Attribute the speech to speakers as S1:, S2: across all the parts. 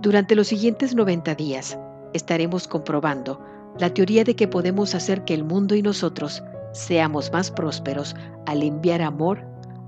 S1: Durante los siguientes 90 días estaremos comprobando la teoría de que podemos hacer que el mundo y nosotros seamos más prósperos al enviar amor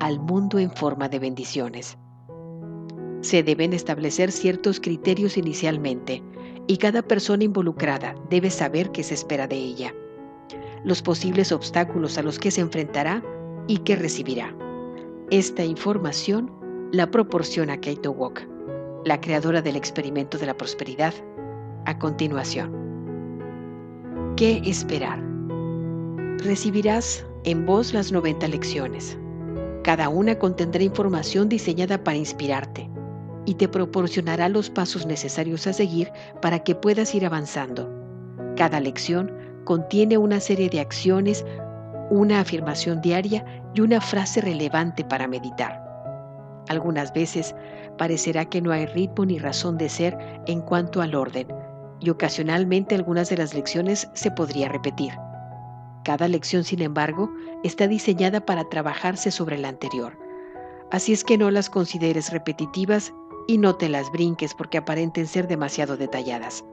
S1: al mundo en forma de bendiciones. Se deben establecer ciertos criterios inicialmente y cada persona involucrada debe saber qué se espera de ella, los posibles obstáculos a los que se enfrentará y que recibirá. Esta información la proporciona Kate Walk la creadora del experimento de la prosperidad, a continuación. ¿Qué esperar? Recibirás en voz las 90 lecciones. Cada una contendrá información diseñada para inspirarte y te proporcionará los pasos necesarios a seguir para que puedas ir avanzando. Cada lección contiene una serie de acciones, una afirmación diaria y una frase relevante para meditar. Algunas veces parecerá que no hay ritmo ni razón de ser en cuanto al orden, y ocasionalmente algunas de las lecciones se podría repetir. Cada lección, sin embargo, está diseñada para trabajarse sobre la anterior. Así es que no las consideres repetitivas y no te las brinques porque aparenten ser demasiado detalladas.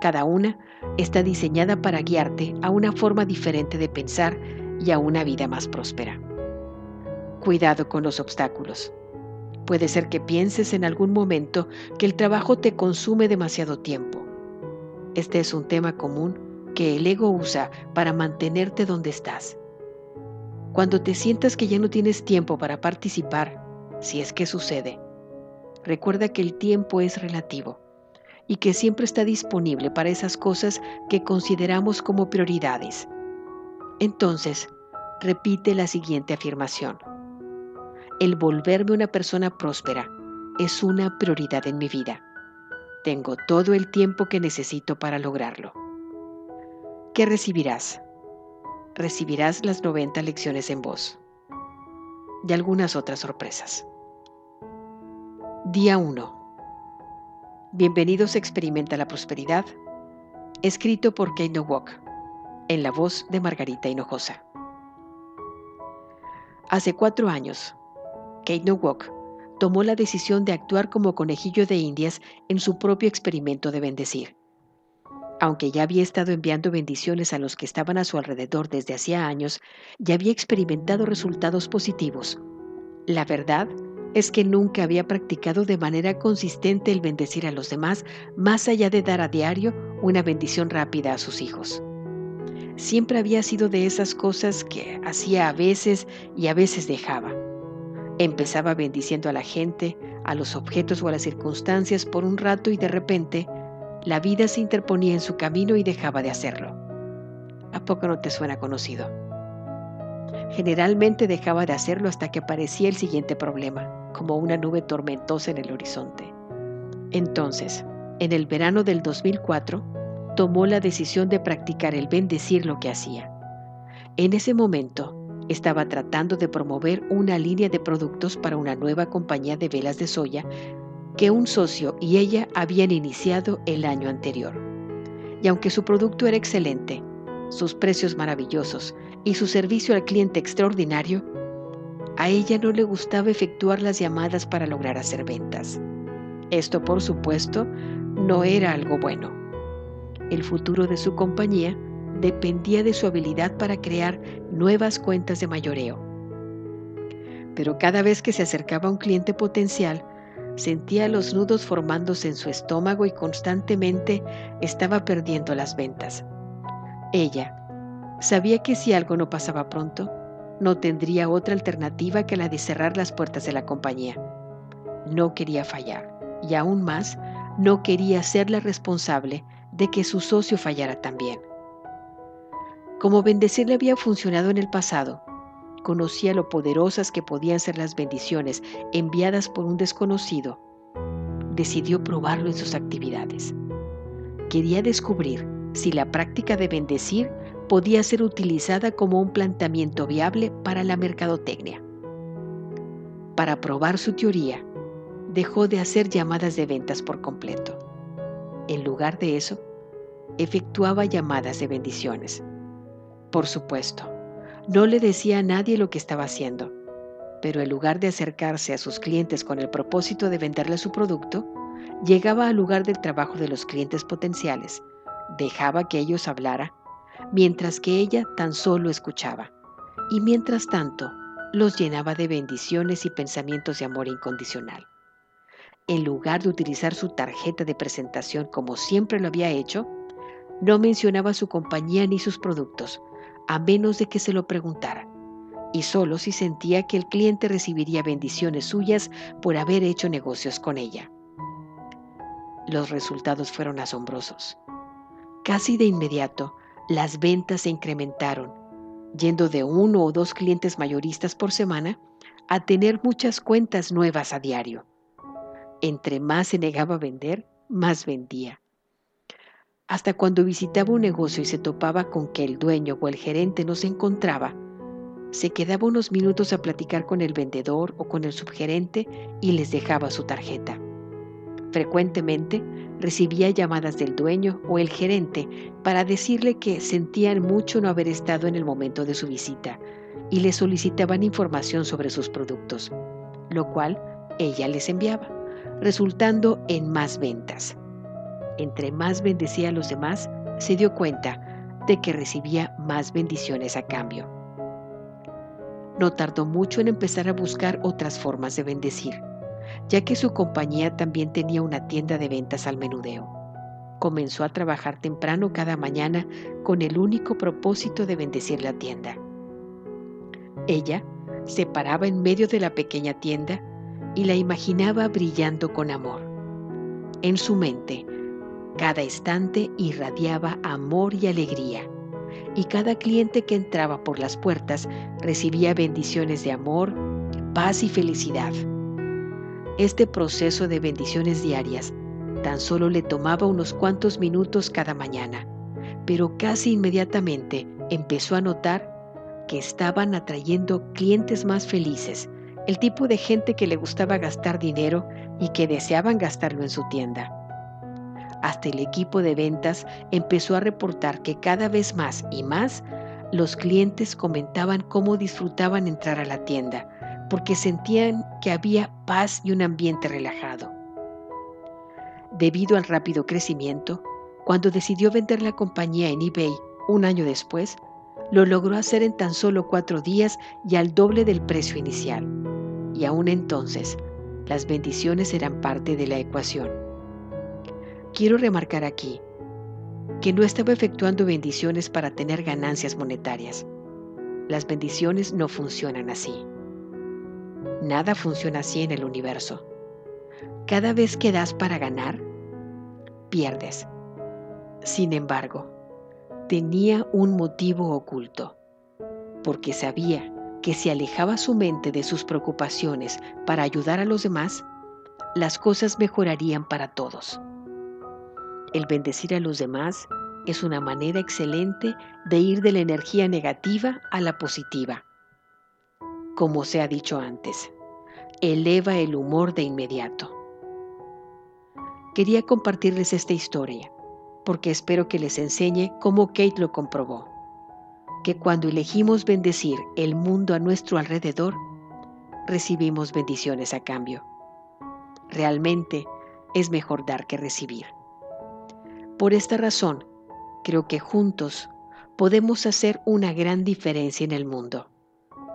S1: Cada una está diseñada para guiarte a una forma diferente de pensar y a una vida más próspera. Cuidado con los obstáculos. Puede ser que pienses en algún momento que el trabajo te consume demasiado tiempo. Este es un tema común que el ego usa para mantenerte donde estás. Cuando te sientas que ya no tienes tiempo para participar, si es que sucede, recuerda que el tiempo es relativo y que siempre está disponible para esas cosas que consideramos como prioridades. Entonces, repite la siguiente afirmación el volverme una persona próspera es una prioridad en mi vida. Tengo todo el tiempo que necesito para lograrlo. ¿Qué recibirás? Recibirás las 90 lecciones en voz y algunas otras sorpresas. Día 1. Bienvenidos a Experimenta la Prosperidad, escrito por Kate Walk, en la voz de Margarita Hinojosa. Hace cuatro años, Kate tomó la decisión de actuar como conejillo de indias en su propio experimento de bendecir. Aunque ya había estado enviando bendiciones a los que estaban a su alrededor desde hacía años, ya había experimentado resultados positivos. La verdad es que nunca había practicado de manera consistente el bendecir a los demás más allá de dar a diario una bendición rápida a sus hijos. Siempre había sido de esas cosas que hacía a veces y a veces dejaba. Empezaba bendiciendo a la gente, a los objetos o a las circunstancias por un rato y de repente la vida se interponía en su camino y dejaba de hacerlo. ¿A poco no te suena conocido? Generalmente dejaba de hacerlo hasta que aparecía el siguiente problema, como una nube tormentosa en el horizonte. Entonces, en el verano del 2004, tomó la decisión de practicar el bendecir lo que hacía. En ese momento, estaba tratando de promover una línea de productos para una nueva compañía de velas de soya que un socio y ella habían iniciado el año anterior. Y aunque su producto era excelente, sus precios maravillosos y su servicio al cliente extraordinario, a ella no le gustaba efectuar las llamadas para lograr hacer ventas. Esto, por supuesto, no era algo bueno. El futuro de su compañía dependía de su habilidad para crear nuevas cuentas de mayoreo. Pero cada vez que se acercaba a un cliente potencial, sentía los nudos formándose en su estómago y constantemente estaba perdiendo las ventas. Ella sabía que si algo no pasaba pronto, no tendría otra alternativa que la de cerrar las puertas de la compañía. No quería fallar y aún más, no quería ser la responsable de que su socio fallara también. Como bendecir le había funcionado en el pasado, conocía lo poderosas que podían ser las bendiciones enviadas por un desconocido. decidió probarlo en sus actividades. Quería descubrir si la práctica de bendecir podía ser utilizada como un planteamiento viable para la mercadotecnia. Para probar su teoría, dejó de hacer llamadas de ventas por completo. En lugar de eso, efectuaba llamadas de bendiciones. Por supuesto, no le decía a nadie lo que estaba haciendo, pero en lugar de acercarse a sus clientes con el propósito de venderle su producto, llegaba al lugar del trabajo de los clientes potenciales, dejaba que ellos hablara, mientras que ella tan solo escuchaba, y mientras tanto los llenaba de bendiciones y pensamientos de amor incondicional. En lugar de utilizar su tarjeta de presentación como siempre lo había hecho, no mencionaba su compañía ni sus productos, a menos de que se lo preguntara, y solo si sentía que el cliente recibiría bendiciones suyas por haber hecho negocios con ella. Los resultados fueron asombrosos. Casi de inmediato, las ventas se incrementaron, yendo de uno o dos clientes mayoristas por semana a tener muchas cuentas nuevas a diario. Entre más se negaba a vender, más vendía. Hasta cuando visitaba un negocio y se topaba con que el dueño o el gerente no se encontraba, se quedaba unos minutos a platicar con el vendedor o con el subgerente y les dejaba su tarjeta. Frecuentemente recibía llamadas del dueño o el gerente para decirle que sentían mucho no haber estado en el momento de su visita y le solicitaban información sobre sus productos, lo cual ella les enviaba, resultando en más ventas. Entre más bendecía a los demás, se dio cuenta de que recibía más bendiciones a cambio. No tardó mucho en empezar a buscar otras formas de bendecir ya que su compañía también tenía una tienda de ventas al menudeo. Comenzó a trabajar temprano cada mañana con el único propósito de bendecir la tienda. Ella se paraba en medio de la pequeña tienda y la imaginaba brillando con amor. En su mente, cada estante irradiaba amor y alegría, y cada cliente que entraba por las puertas recibía bendiciones de amor, paz y felicidad. Este proceso de bendiciones diarias tan solo le tomaba unos cuantos minutos cada mañana, pero casi inmediatamente empezó a notar que estaban atrayendo clientes más felices, el tipo de gente que le gustaba gastar dinero y que deseaban gastarlo en su tienda. Hasta el equipo de ventas empezó a reportar que cada vez más y más los clientes comentaban cómo disfrutaban entrar a la tienda, porque sentían que había paz y un ambiente relajado. Debido al rápido crecimiento, cuando decidió vender la compañía en eBay un año después, lo logró hacer en tan solo cuatro días y al doble del precio inicial. Y aún entonces, las bendiciones eran parte de la ecuación. Quiero remarcar aquí que no estaba efectuando bendiciones para tener ganancias monetarias. Las bendiciones no funcionan así. Nada funciona así en el universo. Cada vez que das para ganar, pierdes. Sin embargo, tenía un motivo oculto, porque sabía que si alejaba su mente de sus preocupaciones para ayudar a los demás, las cosas mejorarían para todos. El bendecir a los demás es una manera excelente de ir de la energía negativa a la positiva como se ha dicho antes, eleva el humor de inmediato. Quería compartirles esta historia porque espero que les enseñe cómo Kate lo comprobó, que cuando elegimos bendecir el mundo a nuestro alrededor, recibimos bendiciones a cambio. Realmente es mejor dar que recibir. Por esta razón, creo que juntos podemos hacer una gran diferencia en el mundo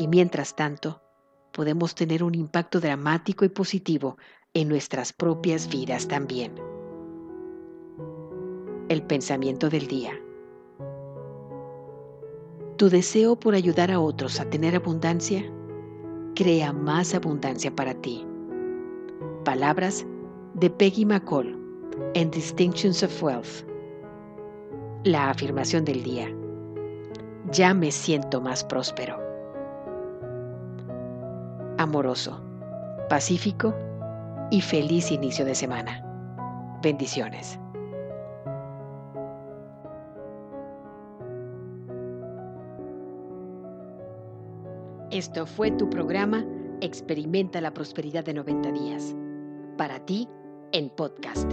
S1: y mientras tanto podemos tener un impacto dramático y positivo en nuestras propias vidas también. El pensamiento del día. Tu deseo por ayudar a otros a tener abundancia crea más abundancia para ti. Palabras de Peggy McCall en Distinctions of Wealth. La afirmación del día. Ya me siento más próspero amoroso, pacífico y feliz inicio de semana. Bendiciones. Esto fue tu programa Experimenta la Prosperidad de 90 días. Para ti, en podcast.